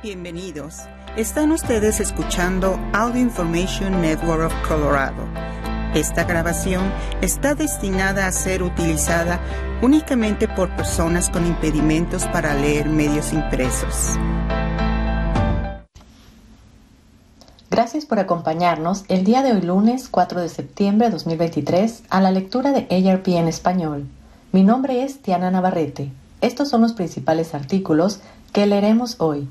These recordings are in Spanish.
Bienvenidos. Están ustedes escuchando Audio Information Network of Colorado. Esta grabación está destinada a ser utilizada únicamente por personas con impedimentos para leer medios impresos. Gracias por acompañarnos el día de hoy lunes 4 de septiembre de 2023 a la lectura de ARP en español. Mi nombre es Tiana Navarrete. Estos son los principales artículos que leeremos hoy.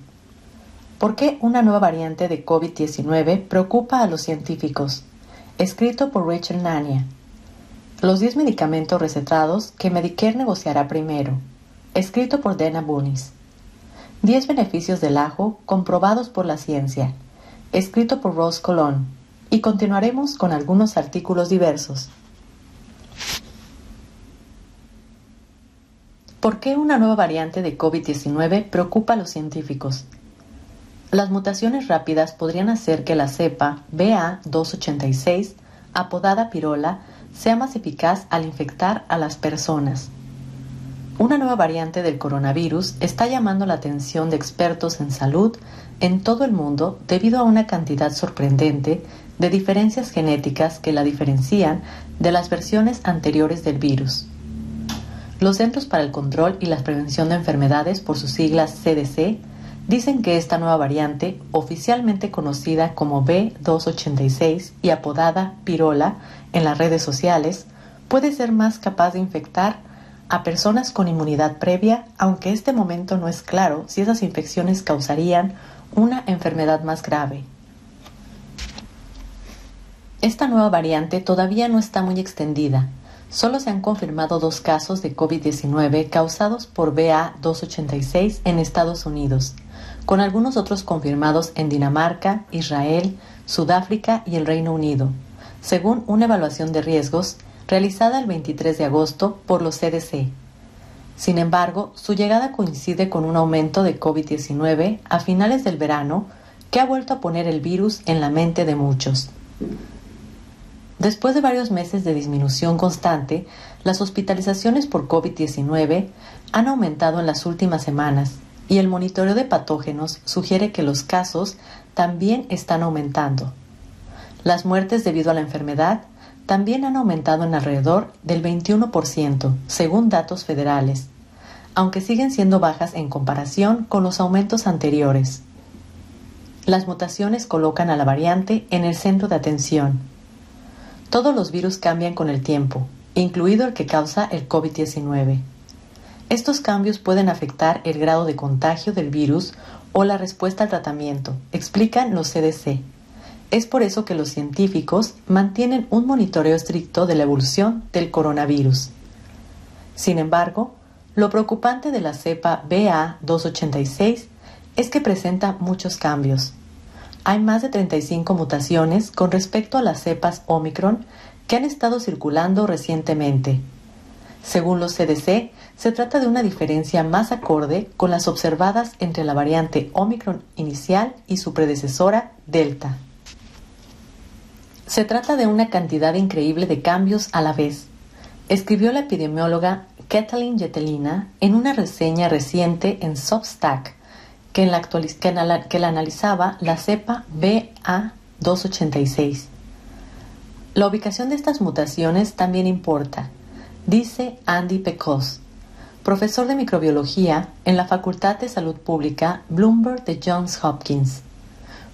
¿Por qué una nueva variante de COVID-19 preocupa a los científicos? Escrito por Rachel Nania. Los 10 medicamentos recetados que Medicare negociará primero. Escrito por Dana Bunis. 10 beneficios del ajo comprobados por la ciencia. Escrito por Rose Colón. Y continuaremos con algunos artículos diversos. ¿Por qué una nueva variante de COVID-19 preocupa a los científicos? Las mutaciones rápidas podrían hacer que la cepa BA286, apodada pirola, sea más eficaz al infectar a las personas. Una nueva variante del coronavirus está llamando la atención de expertos en salud en todo el mundo debido a una cantidad sorprendente de diferencias genéticas que la diferencian de las versiones anteriores del virus. Los Centros para el Control y la Prevención de Enfermedades, por sus siglas CDC, dicen que esta nueva variante, oficialmente conocida como B286 y apodada Pirola en las redes sociales, puede ser más capaz de infectar a personas con inmunidad previa, aunque este momento no es claro si esas infecciones causarían una enfermedad más grave. Esta nueva variante todavía no está muy extendida. Solo se han confirmado dos casos de COVID-19 causados por BA286 en Estados Unidos con algunos otros confirmados en Dinamarca, Israel, Sudáfrica y el Reino Unido, según una evaluación de riesgos realizada el 23 de agosto por los CDC. Sin embargo, su llegada coincide con un aumento de COVID-19 a finales del verano que ha vuelto a poner el virus en la mente de muchos. Después de varios meses de disminución constante, las hospitalizaciones por COVID-19 han aumentado en las últimas semanas y el monitoreo de patógenos sugiere que los casos también están aumentando. Las muertes debido a la enfermedad también han aumentado en alrededor del 21%, según datos federales, aunque siguen siendo bajas en comparación con los aumentos anteriores. Las mutaciones colocan a la variante en el centro de atención. Todos los virus cambian con el tiempo, incluido el que causa el COVID-19. Estos cambios pueden afectar el grado de contagio del virus o la respuesta al tratamiento, explican los CDC. Es por eso que los científicos mantienen un monitoreo estricto de la evolución del coronavirus. Sin embargo, lo preocupante de la cepa BA286 es que presenta muchos cambios. Hay más de 35 mutaciones con respecto a las cepas Omicron que han estado circulando recientemente. Según los CDC, se trata de una diferencia más acorde con las observadas entre la variante Omicron inicial y su predecesora Delta. Se trata de una cantidad increíble de cambios a la vez, escribió la epidemióloga Kathleen Yetelina en una reseña reciente en Substack que, la que la analizaba la cepa BA286. La ubicación de estas mutaciones también importa, dice Andy Pecos, profesor de microbiología en la Facultad de Salud Pública Bloomberg de Johns Hopkins.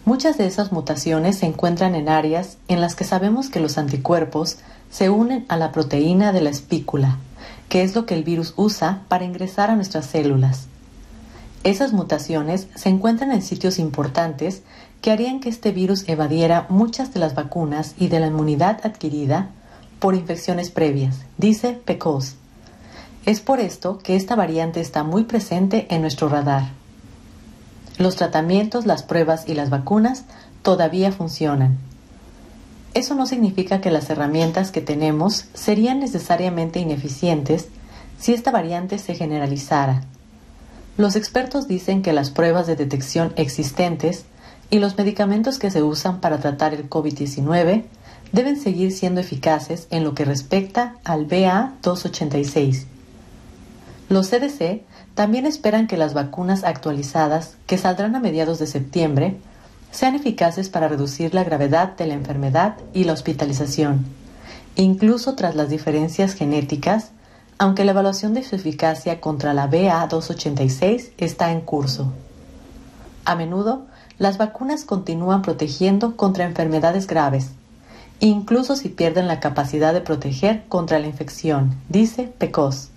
Muchas de esas mutaciones se encuentran en áreas en las que sabemos que los anticuerpos se unen a la proteína de la espícula, que es lo que el virus usa para ingresar a nuestras células. Esas mutaciones se encuentran en sitios importantes que harían que este virus evadiera muchas de las vacunas y de la inmunidad adquirida por infecciones previas, dice Pecos. Es por esto que esta variante está muy presente en nuestro radar. Los tratamientos, las pruebas y las vacunas todavía funcionan. Eso no significa que las herramientas que tenemos serían necesariamente ineficientes si esta variante se generalizara. Los expertos dicen que las pruebas de detección existentes y los medicamentos que se usan para tratar el COVID-19 deben seguir siendo eficaces en lo que respecta al BA286 Los CDC también esperan que las vacunas actualizadas, que saldrán a mediados de septiembre, sean eficaces para reducir la gravedad de la enfermedad y la hospitalización, incluso tras las diferencias genéticas, aunque la evaluación de su eficacia contra la BA286 está en curso. A menudo, las vacunas continúan protegiendo contra enfermedades graves, incluso si pierden la capacidad de proteger contra la infección, dice Pecos.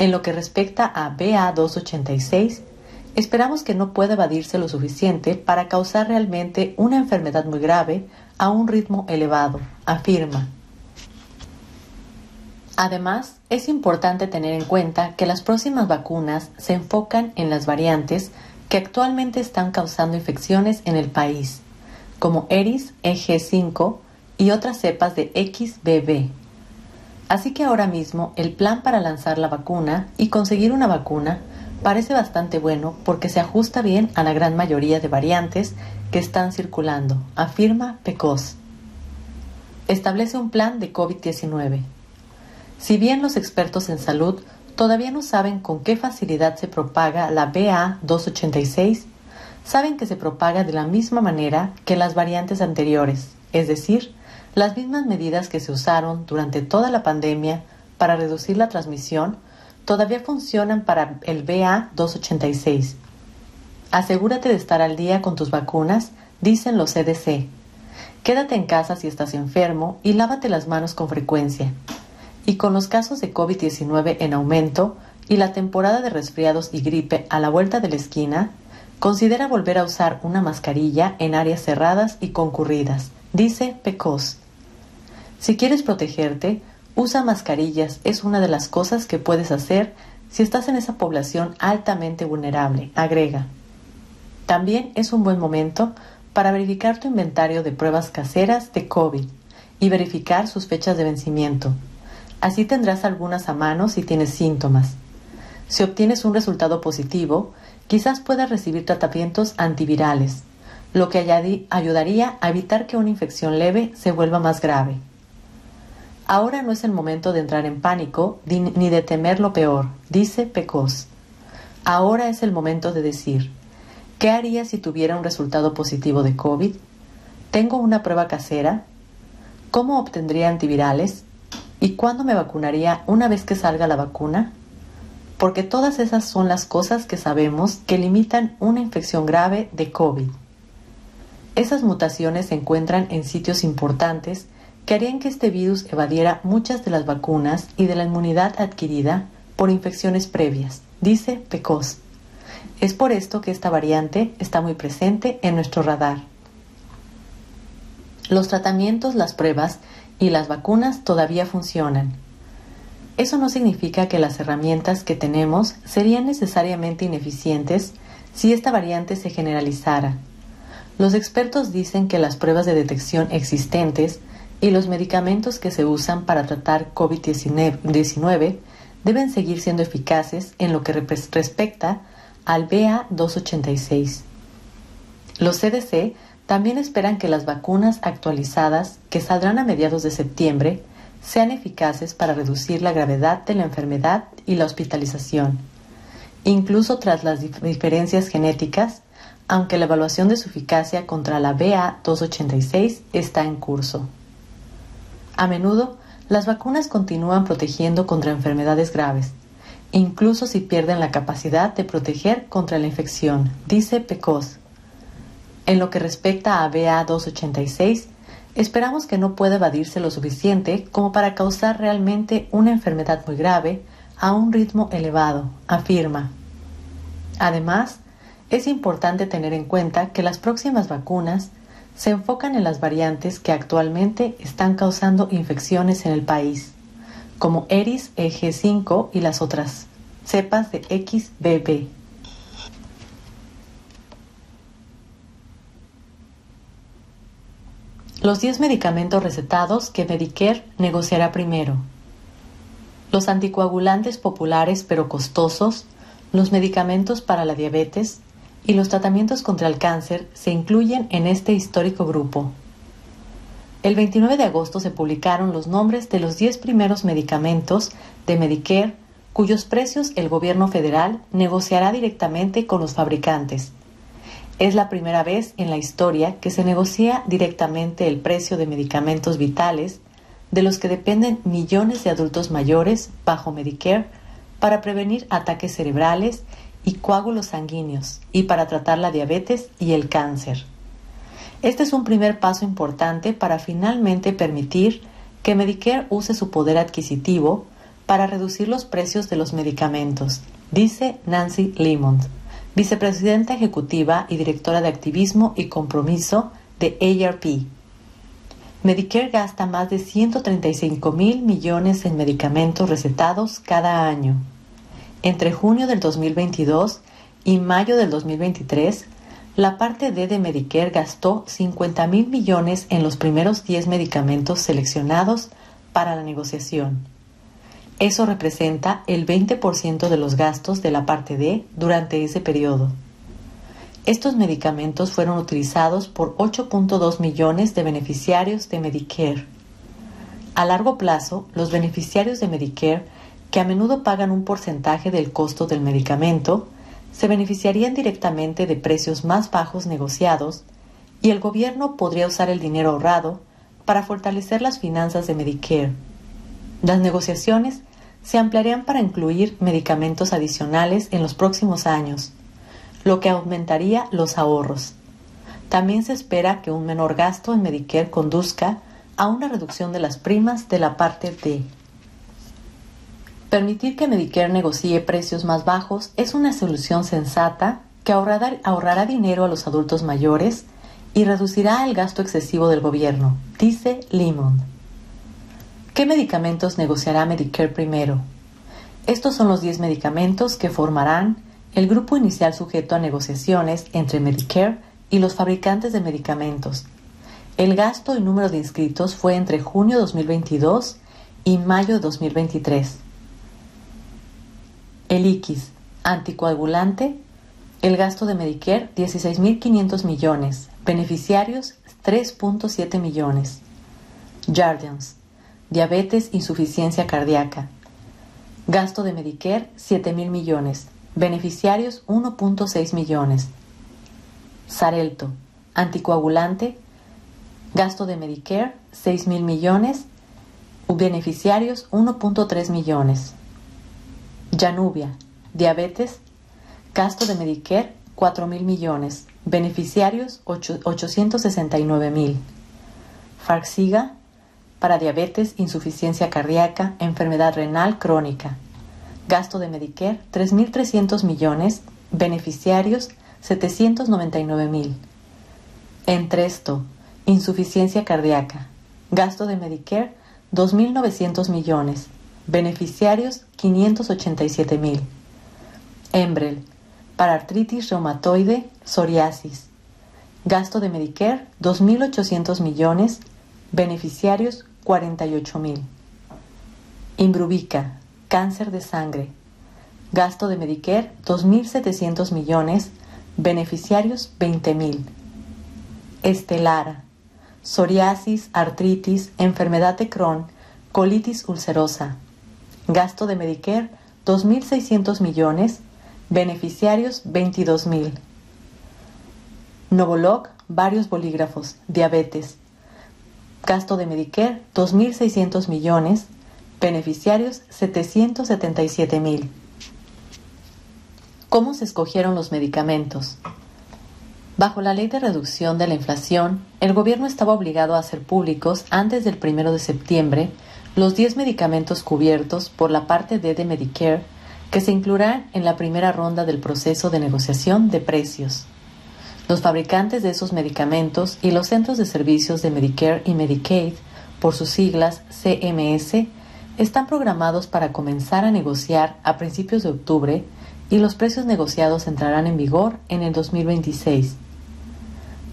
En lo que respecta a BA286, esperamos que no pueda evadirse lo suficiente para causar realmente una enfermedad muy grave a un ritmo elevado, afirma. Además, es importante tener en cuenta que las próximas vacunas se enfocan en las variantes que actualmente están causando infecciones en el país, como ERIS EG5 y otras cepas de XBB. Así que ahora mismo el plan para lanzar la vacuna y conseguir una vacuna parece bastante bueno porque se ajusta bien a la gran mayoría de variantes que están circulando, afirma PECOS. Establece un plan de COVID-19. Si bien los expertos en salud todavía no saben con qué facilidad se propaga la BA286, saben que se propaga de la misma manera que las variantes anteriores, es decir, las mismas medidas que se usaron durante toda la pandemia para reducir la transmisión todavía funcionan para el BA286. Asegúrate de estar al día con tus vacunas, dicen los CDC. Quédate en casa si estás enfermo y lávate las manos con frecuencia. Y con los casos de COVID-19 en aumento y la temporada de resfriados y gripe a la vuelta de la esquina, considera volver a usar una mascarilla en áreas cerradas y concurridas, dice Pecos. Si quieres protegerte, usa mascarillas. Es una de las cosas que puedes hacer si estás en esa población altamente vulnerable, agrega. También es un buen momento para verificar tu inventario de pruebas caseras de COVID y verificar sus fechas de vencimiento. Así tendrás algunas a mano si tienes síntomas. Si obtienes un resultado positivo, quizás puedas recibir tratamientos antivirales, lo que ayudaría a evitar que una infección leve se vuelva más grave. Ahora no es el momento de entrar en pánico ni de temer lo peor, dice Pecos. Ahora es el momento de decir, ¿qué haría si tuviera un resultado positivo de COVID? ¿Tengo una prueba casera? ¿Cómo obtendría antivirales? ¿Y cuándo me vacunaría una vez que salga la vacuna? Porque todas esas son las cosas que sabemos que limitan una infección grave de COVID. Esas mutaciones se encuentran en sitios importantes que harían que este virus evadiera muchas de las vacunas y de la inmunidad adquirida por infecciones previas, dice Pecos. Es por esto que esta variante está muy presente en nuestro radar. Los tratamientos, las pruebas y las vacunas todavía funcionan. Eso no significa que las herramientas que tenemos serían necesariamente ineficientes si esta variante se generalizara. Los expertos dicen que las pruebas de detección existentes y los medicamentos que se usan para tratar COVID-19 deben seguir siendo eficaces en lo que respecta al BA286. Los CDC también esperan que las vacunas actualizadas que saldrán a mediados de septiembre sean eficaces para reducir la gravedad de la enfermedad y la hospitalización, incluso tras las diferencias genéticas, aunque la evaluación de su eficacia contra la BA286 está en curso. A menudo, las vacunas continúan protegiendo contra enfermedades graves, incluso si pierden la capacidad de proteger contra la infección, dice Pecos. En lo que respecta a BA286, esperamos que no pueda evadirse lo suficiente como para causar realmente una enfermedad muy grave a un ritmo elevado, afirma. Además, es importante tener en cuenta que las próximas vacunas se enfocan en las variantes que actualmente están causando infecciones en el país, como ERIS EG5 y las otras cepas de XBB. Los 10 medicamentos recetados que Medicare negociará primero. Los anticoagulantes populares pero costosos, los medicamentos para la diabetes, y los tratamientos contra el cáncer se incluyen en este histórico grupo. El 29 de agosto se publicaron los nombres de los 10 primeros medicamentos de Medicare cuyos precios el gobierno federal negociará directamente con los fabricantes. Es la primera vez en la historia que se negocia directamente el precio de medicamentos vitales de los que dependen millones de adultos mayores bajo Medicare para prevenir ataques cerebrales y coágulos sanguíneos y para tratar la diabetes y el cáncer. Este es un primer paso importante para finalmente permitir que Medicare use su poder adquisitivo para reducir los precios de los medicamentos, dice Nancy Lemond, vicepresidenta ejecutiva y directora de activismo y compromiso de ARP. Medicare gasta más de 135 mil millones en medicamentos recetados cada año. Entre junio del 2022 y mayo del 2023, la parte D de Medicare gastó 50 mil millones en los primeros 10 medicamentos seleccionados para la negociación. Eso representa el 20% de los gastos de la parte D durante ese periodo. Estos medicamentos fueron utilizados por 8.2 millones de beneficiarios de Medicare. A largo plazo, los beneficiarios de Medicare, que a menudo pagan un porcentaje del costo del medicamento, se beneficiarían directamente de precios más bajos negociados y el gobierno podría usar el dinero ahorrado para fortalecer las finanzas de Medicare. Las negociaciones se ampliarían para incluir medicamentos adicionales en los próximos años, lo que aumentaría los ahorros. También se espera que un menor gasto en Medicare conduzca a una reducción de las primas de la parte D. Permitir que Medicare negocie precios más bajos es una solución sensata que ahorrará, dinero a los adultos mayores y reducirá el gasto excesivo del gobierno, dice Limon. ¿Qué medicamentos negociará Medicare primero? Estos son los 10 medicamentos que formarán el grupo inicial sujeto a negociaciones entre Medicare y los fabricantes de medicamentos. El gasto y número de inscritos fue entre junio de 2022 y mayo de 2023. El X, anticoagulante, el gasto de Medicare 16.500 millones, beneficiarios 3.7 millones. Jardians, diabetes, insuficiencia cardíaca. Gasto de Medicare 7.000 millones, beneficiarios 1.6 millones. Sarelto, anticoagulante, gasto de Medicare 6.000 millones, beneficiarios 1.3 millones. Janubia, diabetes, gasto de Medicare 4 mil millones, beneficiarios 869 mil. Farxiga, para diabetes, insuficiencia cardíaca, enfermedad renal crónica. Gasto de Medicare 3.300 millones, beneficiarios 799 mil. Entresto, insuficiencia cardíaca. Gasto de Medicare 2.900 millones, beneficiarios 587 mil. Embrel, para artritis reumatoide, psoriasis. Gasto de Medicare 2.800 millones, beneficiarios 48 mil. Imbruvica, cáncer de sangre. Gasto de Medicare 2.700 millones, beneficiarios 20 mil. Estelara, psoriasis, artritis, enfermedad de Crohn, colitis ulcerosa, Gasto de Medicare 2.600 millones. Beneficiarios 22.000. Novolog, varios bolígrafos. Diabetes. Gasto de Medicare 2.600 millones. Beneficiarios 777.000. ¿Cómo se escogieron los medicamentos? Bajo la ley de reducción de la inflación, el gobierno estaba obligado a hacer públicos antes del 1 de septiembre los 10 medicamentos cubiertos por la parte D de Medicare que se incluirán en la primera ronda del proceso de negociación de precios. Los fabricantes de esos medicamentos y los centros de servicios de Medicare y Medicaid, por sus siglas CMS, están programados para comenzar a negociar a principios de octubre y los precios negociados entrarán en vigor en el 2026.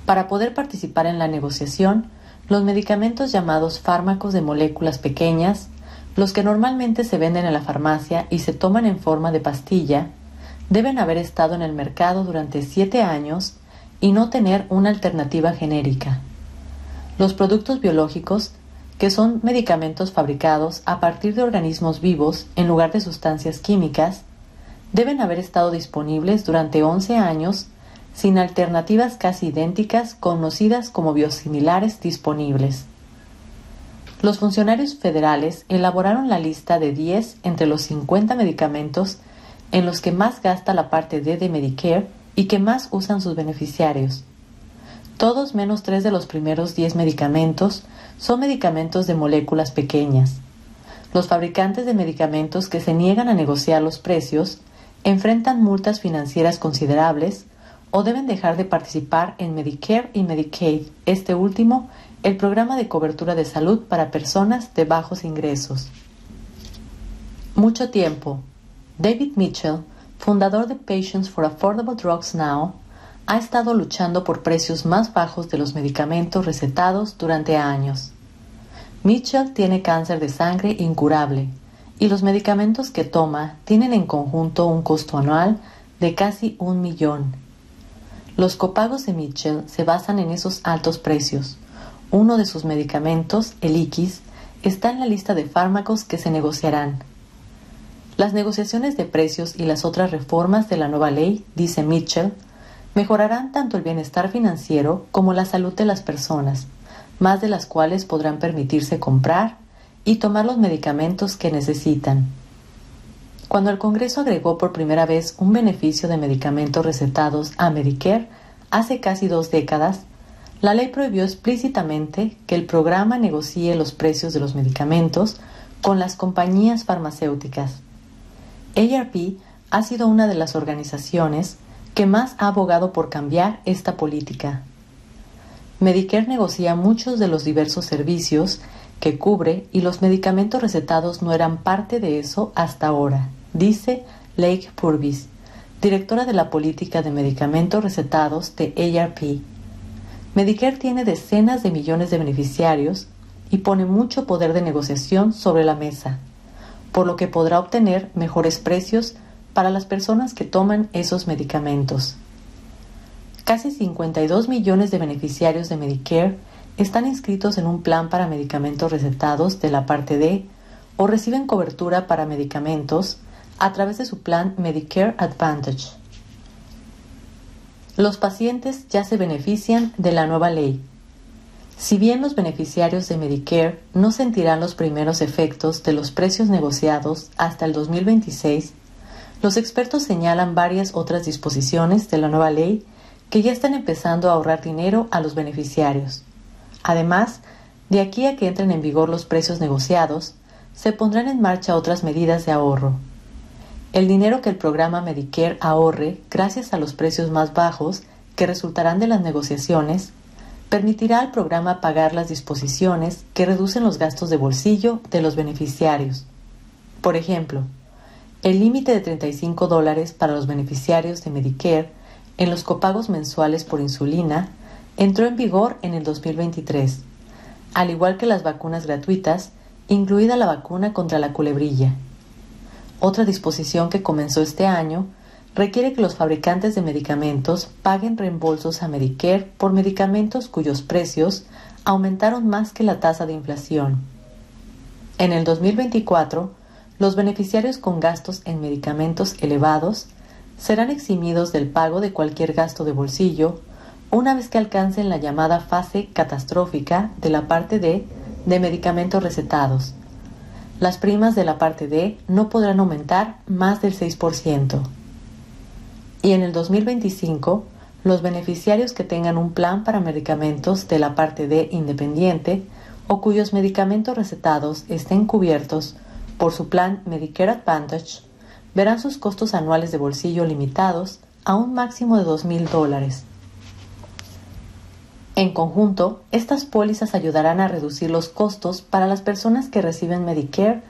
Para poder participar en la negociación, los medicamentos llamados fármacos de moléculas pequeñas, los que normalmente se venden en la farmacia y se toman en forma de pastilla, deben haber estado en el mercado durante siete años y no tener una alternativa genérica. Los productos biológicos que son medicamentos fabricados a partir de organismos vivos en lugar de sustancias químicas, deben haber estado disponibles durante 11 años sin alternativas casi idénticas conocidas como biosimilares disponibles. Los funcionarios federales elaboraron la lista de 10 entre los 50 medicamentos en los que más gasta la parte D de Medicare y que más usan sus beneficiarios. Todos menos tres de los primeros 10 medicamentos son medicamentos de moléculas pequeñas. Los fabricantes de medicamentos que se niegan a negociar los precios enfrentan multas financieras considerables o deben dejar de participar en Medicare y Medicaid, este último el programa de cobertura de salud para personas de bajos ingresos. Mucho tiempo. David Mitchell, fundador de Patients for Affordable Drugs Now, ha estado luchando por precios más bajos de los medicamentos recetados durante años. Mitchell tiene cáncer de sangre incurable y los medicamentos que toma tienen en conjunto un costo anual de casi un millón. Los copagos de Mitchell se basan en esos altos precios. Uno de sus medicamentos, el Iquis, está en la lista de fármacos que se negociarán. Las negociaciones de precios y las otras reformas de la nueva ley, dice Mitchell, mejorarán tanto el bienestar financiero como la salud de las personas, más de las cuales podrán permitirse comprar y tomar los medicamentos que necesitan. Cuando el Congreso agregó por primera vez un beneficio de medicamentos recetados a Medicare hace casi dos décadas, la ley prohibió explícitamente que el programa negocie los precios de los medicamentos con las compañías farmacéuticas. ARP ha sido una de las organizaciones que más ha abogado por cambiar esta política. Medicare negocia muchos de los diversos servicios que cubre y los medicamentos recetados no eran parte de eso hasta ahora, dice Lake Purvis, directora de la política de medicamentos recetados de ARP. Medicare tiene decenas de millones de beneficiarios y pone mucho poder de negociación sobre la mesa, por lo que podrá obtener mejores precios para las personas que toman esos medicamentos. Casi 52 millones de beneficiarios de Medicare están inscritos en un plan para medicamentos recetados de la parte D o reciben cobertura para medicamentos a través de su plan Medicare Advantage. Los pacientes ya se benefician de la nueva ley. Si bien los beneficiarios de Medicare no sentirán los primeros efectos de los precios negociados hasta el 2026, los expertos señalan varias otras disposiciones de la nueva ley que ya están empezando a ahorrar dinero a los beneficiarios. Además, de aquí a que entren en vigor los precios negociados, se pondrán en marcha otras medidas de ahorro. El dinero que el programa Medicare ahorre gracias a los precios más bajos que resultarán de las negociaciones permitirá al programa pagar las disposiciones que reducen los gastos de bolsillo de los beneficiarios. Por ejemplo, el límite de 35 dólares para los beneficiarios de Medicare en los copagos mensuales por insulina entró en vigor en el 2023, al igual que las vacunas gratuitas, incluida la vacuna contra la culebrilla. Otra disposición que comenzó este año requiere que los fabricantes de medicamentos paguen reembolsos a Medicare por medicamentos cuyos precios aumentaron más que la tasa de inflación. En el 2024, los beneficiarios con gastos en medicamentos elevados serán eximidos del pago de cualquier gasto de bolsillo una vez que alcancen la llamada fase catastrófica de la parte D de medicamentos recetados. Las primas de la parte D no podrán aumentar más del 6%. Y en el 2025, los beneficiarios que tengan un plan para medicamentos de la parte D independiente o cuyos medicamentos recetados estén cubiertos por su plan Medicare Advantage verán sus costos anuales de bolsillo limitados a un máximo de $2,000 dólares. En conjunto, estas pólizas ayudarán a reducir los costos para las personas que reciben Medicare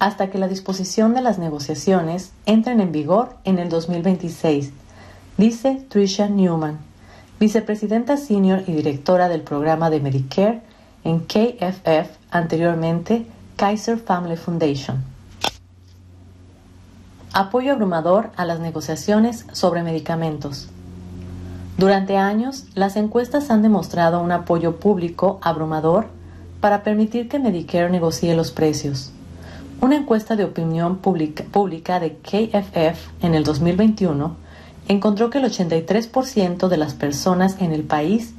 hasta que la disposición de las negociaciones entren en vigor en el 2026, dice Tricia Newman, vicepresidenta senior y directora del programa de Medicare en KFF, anteriormente Kaiser Family Foundation. Apoyo abrumador a las negociaciones sobre medicamentos. Durante años, las encuestas han demostrado un apoyo público abrumador para permitir que Medicare negocie los precios. Una encuesta de opinión pública, de KFF en el 2021 encontró que el 83% de las personas en el país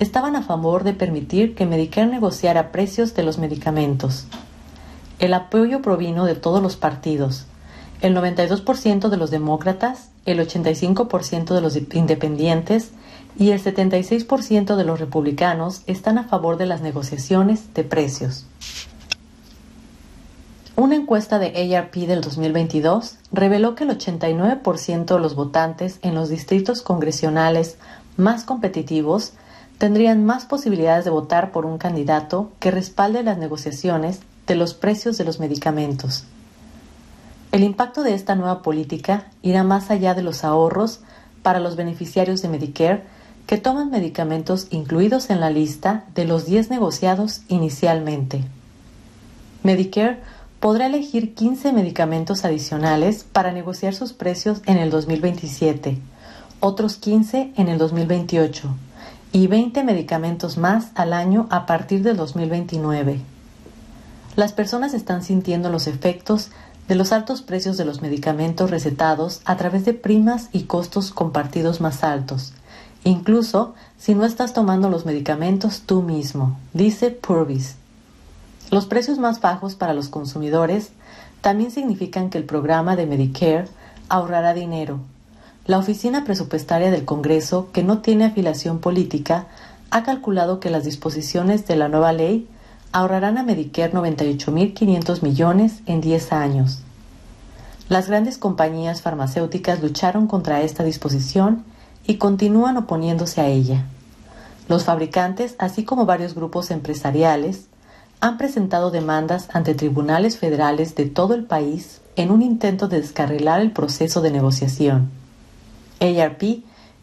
estaban a favor de permitir que Medicare negociara precios de los medicamentos. El apoyo provino de todos los partidos, el 92% de los demócratas, el 85% de los independientes y el 76% de los republicanos están a favor de las negociaciones de precios. Una encuesta de ARP del 2022 reveló que el 89% de los votantes en los distritos congresionales más competitivos tendrían más posibilidades de votar por un candidato que respalde las negociaciones de los precios de los medicamentos. El impacto de esta nueva política irá más allá de los ahorros para los beneficiarios de Medicare que toman medicamentos incluidos en la lista de los 10 negociados inicialmente. Medicare podrá elegir 15 medicamentos adicionales para negociar sus precios en el 2027, otros 15 en el 2028 y 20 medicamentos más al año a partir del 2029. Las personas están sintiendo los efectos de los altos precios de los medicamentos recetados a través de primas y costos compartidos más altos, incluso si no estás tomando los medicamentos tú mismo, dice Purvis, los precios más bajos para los consumidores también significan que el programa de Medicare ahorrará dinero. La Oficina Presupuestaria del Congreso, que no tiene afiliación política, ha calculado que las disposiciones de la nueva ley ahorrarán a Medicare 98.500 millones en 10 años. Las grandes compañías farmacéuticas lucharon contra esta disposición y continúan oponiéndose a ella. Los fabricantes, así como varios grupos empresariales, han presentado demandas ante tribunales federales de todo el país en un intento de descarrilar el proceso de negociación. ARP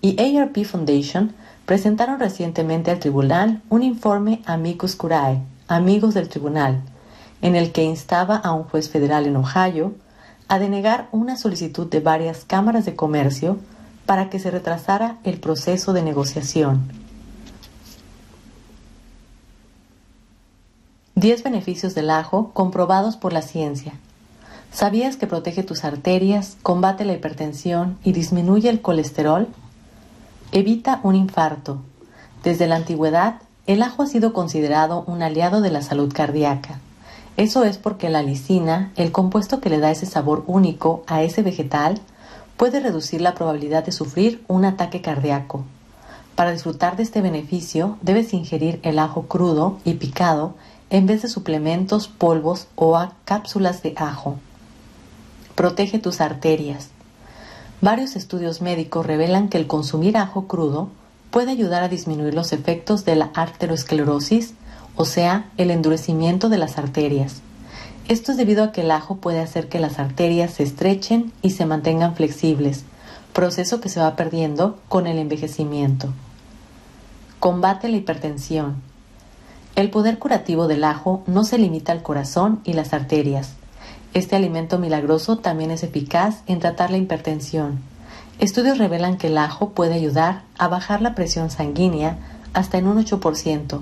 y ARP Foundation presentaron recientemente al tribunal un informe Amicus Curae, Amigos del Tribunal, en el que instaba a un juez federal en Ohio a denegar una solicitud de varias cámaras de comercio para que se retrasara el proceso de negociación. 10 beneficios del ajo comprobados por la ciencia. ¿Sabías que protege tus arterias, combate la hipertensión y disminuye el colesterol? Evita un infarto. Desde la antigüedad, el ajo ha sido considerado un aliado de la salud cardíaca. Eso es porque la lisina, el compuesto que le da ese sabor único a ese vegetal, puede reducir la probabilidad de sufrir un ataque cardíaco. Para disfrutar de este beneficio, debes ingerir el ajo crudo y picado en vez de suplementos, polvos o cápsulas de ajo. Protege tus arterias. Varios estudios médicos revelan que el consumir ajo crudo puede ayudar a disminuir los efectos de la arteriosclerosis, o sea, el endurecimiento de las arterias. Esto es debido a que el ajo puede hacer que las arterias se estrechen y se mantengan flexibles, proceso que se va perdiendo con el envejecimiento. Combate la hipertensión. El poder curativo del ajo no se limita al corazón y las arterias. Este alimento milagroso también es eficaz en tratar la hipertensión. Estudios revelan que el ajo puede ayudar a bajar la presión sanguínea hasta en un 8%,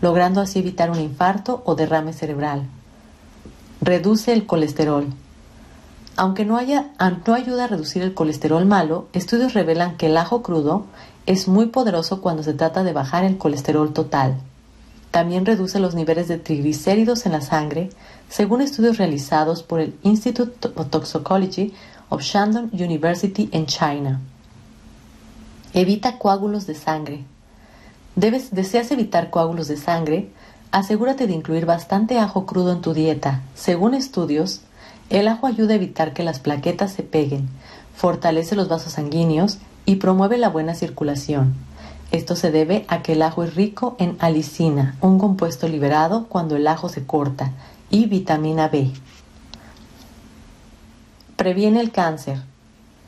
logrando así evitar un infarto o derrame cerebral. Reduce el colesterol. Aunque no, no ayuda a reducir el colesterol malo, estudios revelan que el ajo crudo es muy poderoso cuando se trata de bajar el colesterol total. También reduce los niveles de triglicéridos en la sangre, según estudios realizados por el Institute of Toxicology of Shandong University en China. Evita coágulos de sangre. Debes, deseas evitar coágulos de sangre, asegúrate de incluir bastante ajo crudo en tu dieta. Según estudios, el ajo ayuda a evitar que las plaquetas se peguen, fortalece los vasos sanguíneos y promueve la buena circulación. Esto se debe a que el ajo es rico en alicina, un compuesto liberado cuando el ajo se corta, y vitamina B. Previene el cáncer.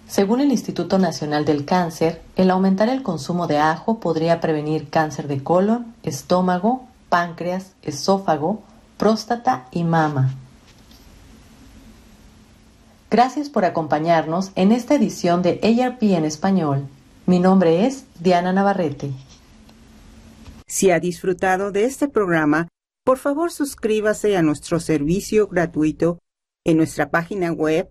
Según el Instituto Nacional del Cáncer, el aumentar el consumo de ajo podría prevenir cáncer de colon, estómago, páncreas, esófago, próstata y mama. Gracias por acompañarnos en esta edición de ARP en español. Mi nombre es Diana Navarrete. Si ha disfrutado de este programa, por favor suscríbase a nuestro servicio gratuito en nuestra página web